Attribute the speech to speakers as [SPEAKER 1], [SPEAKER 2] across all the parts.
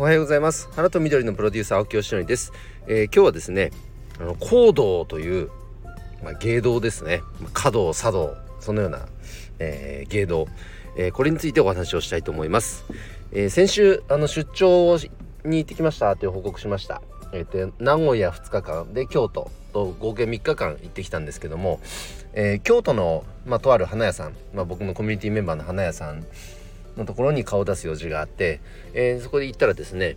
[SPEAKER 1] おはようございます。花と緑のプロデューサー青木よしのりです、えー、今日はですねあの行動という、まあ、芸道ですね。華道茶道そのような、えー、芸道、えー、これについてお話をしたいと思います、え、先週あの出張に行ってきましたという報告しました。えー、と名古屋2日間。で京都。と合計3日間行ってきたんですけども、えー、京都の、まあ、とある花屋さん、まあ、僕のコミュニティメンバーの花屋さん。のところに顔を出す用事があって、えー、そこで行ったらですね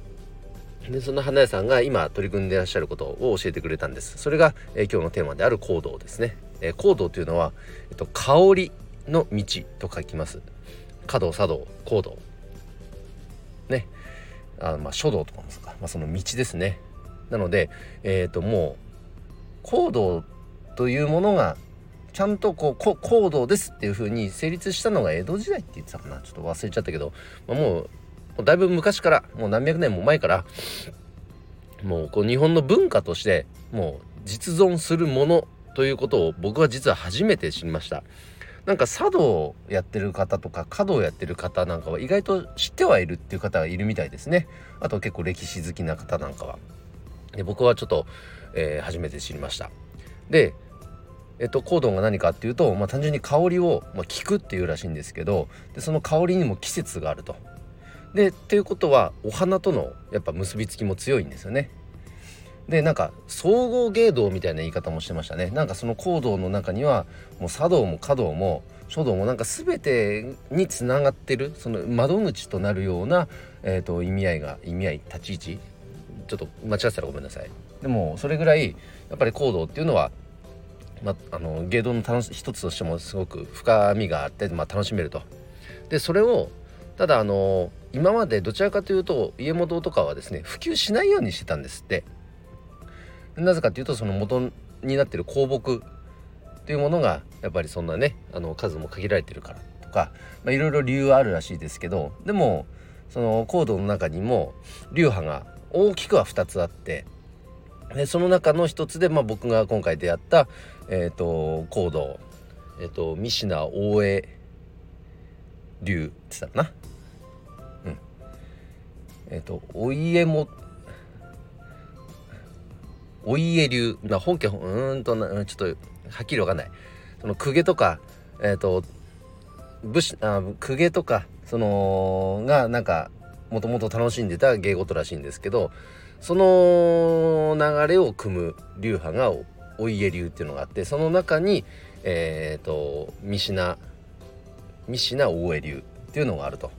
[SPEAKER 1] でその花屋さんが今取り組んでいらっしゃることを教えてくれたんです。それが、えー、今日のテーマである行動ですね、えー、行動というのは、えっと、香りの道と書きます。華道茶道行動。ね。あまあ書道とかもそうか、まあ、その道ですね。なのでえっ、ー、ともう行動というものがちゃんとこう行動ですっていう風に成立したのが江戸時代って言ってたかな。ちょっと忘れちゃったけど、まあ、もうだいぶ昔からもう何百年も前からもうこう日本の文化としてもう実存するものということを僕は実は初めて知りました。なんか茶道をやってる方とか華道をやってる方なんかは意外と知ってはいるっていう方がいるみたいですね。あと結構歴史好きな方なんかは。で僕はちょっと、えー、初めて知りました。でえっと、コードが何かっていうと、まあ、単純に香りを、まあ、聞くっていうらしいんですけどでその香りにも季節があると。でっていうことはお花とのやっぱ結びつきも強いんですよね。でなんか総合芸道みたいな言い方もしてましたね。なんかその行動の中にはもう茶道も華道も書道もなんか全てにつながってるその窓口となるような、えーと、意味合いが意味合い立ち位置ちょっと間違ってたらごめんなさい。でもそれぐらいやっぱり行動っていうのはまあ、あの芸道の楽し一つとしてもすごく深みがあって、まあ、楽しめると。でそれをただあの今までどちらかというと家元とかはですね普及しないようにしてたんですってなぜかというとその元になってる香木っていうものがやっぱりそんなねあの数も限られてるからとかいろいろ理由はあるらしいですけどでもそのコードの中にも流派が大きくは2つあってでその中の一つで、まあ、僕が今回出会った、えーと、コード、えーと、三品大江流って言ったかな。うん。えっ、ー、とお家もお家流な本家うんとなちょっとはっきりわかんない。その公家とかえっ、ー、と武士あ公家とかそのがなんかもともと楽しんでた芸事らしいんですけどその流れを組む流派がお家流っていうのがあってその中にえ、ー、と三品三品大江流っていうのがあると。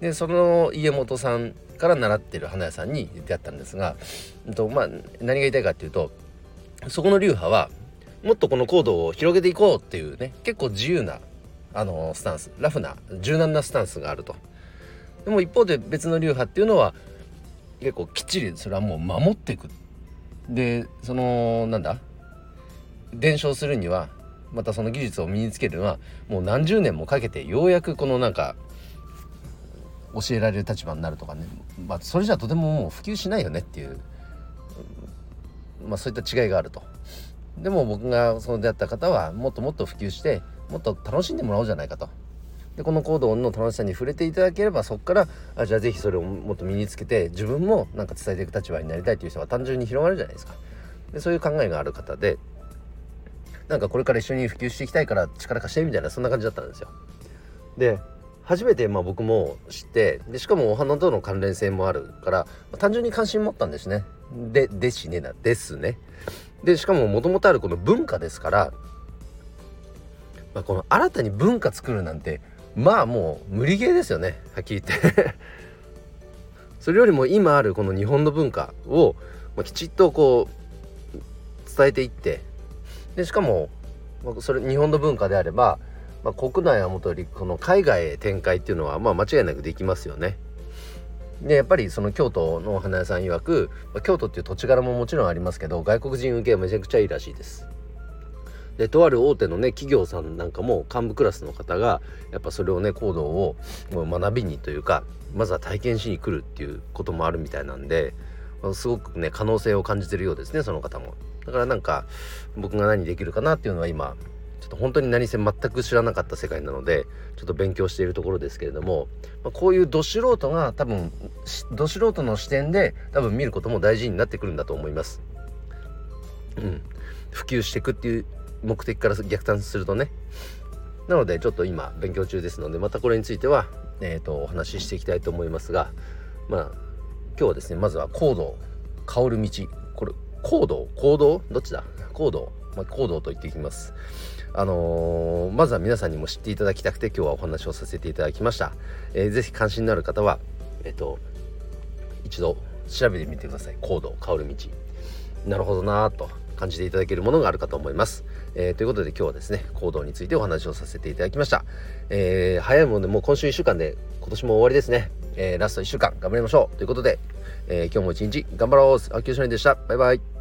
[SPEAKER 1] でその家元さんから習ってる花屋さんに出会ったんですが、とまあ、何が言いたいかっていうとそこの流派はもっとこのコードを広げていこうっていうね結構自由なあのスタンスラフな柔軟なスタンスがあると。でも一方で別の流派っていうのは結構きっちりそれはもう守っていくでそのなんだ？伝承するにはまたその技術を身につけるのはもう何十年もかけてようやくこのなんか教えられる立場になるとかね、まあ、それじゃとてももう普及しないよねっていう、まあ、そういった違いがあると。でも僕がその出会った方はもっともっと普及してもっと楽しんでもらおうじゃないかと。でこの行動の楽しさに触れていただければそこからあじゃあ是非それをもっと身につけて自分もなんか伝えていく立場になりたいという人が単純に広がるじゃないですか。でそういう考えがある方でなんかこれから一緒に普及していきたいから力貸してみたいなそんな感じだったんですよ。で初めてまあ僕も知ってでしかもお花との関連性もあるから、まあ、単純に関心持ったんですね。ででしねなですね。でしかももともとあるこの文化ですから、まあ、この新たに文化作るなんてまあもう無理ゲーですよねはっきり言って それよりも今あるこの日本の文化を、きちっとこう伝えていってでしかも、それ日本の文化であれば、まあ、国内はもとよりこの海外へ展開っていうのは、まあ、間違いなくできますよね。でやっぱりその京都のお花屋さん曰く、ま、京都っていう土地柄ももちろんありますけど外国人受けはめちゃくちゃいいらしいです。でとある大手のね企業さんなんかも幹部クラスの方がやっぱそれをね行動を学びにというかまずは体験しに来るっていうこともあるみたいなんですごくね可能性を感じてるようですねその方も。だからなんか僕が何できるかなっていうのは今ちょっと本当に何せ全く知らなかった世界なのでちょっと勉強しているところですけれども、まあ、こういうど素人が多分ど素人の視点で多分見ることも大事になってくるんだと思います。うん、普及していくっていう目的から逆算するとね。なのでちょっと今勉強中ですのでまたこれについては、えーと、お話ししていきたいと思いますがまあ今日はですねまずは行動香る道。これ行動？行動？どっちだ？行動、まあ、行動と言っていきます。あのー、まずは皆さんにも知っていただきたくて今日はお話をさせていただきました、えー、ぜ関心のある方はえっ、ー、と一度調べてみてください。行動香る道。なるほどなと感じていただけるものがあるかと思います、えー、ということで今日はですね行動についてお話をさせていただきました、えー、早いもんでもう今週1週間で今年も終わりですね、えー、ラスト1週間頑張りましょう。ということで、え今日も一日頑張ろう。秋吉でした。バイバイ。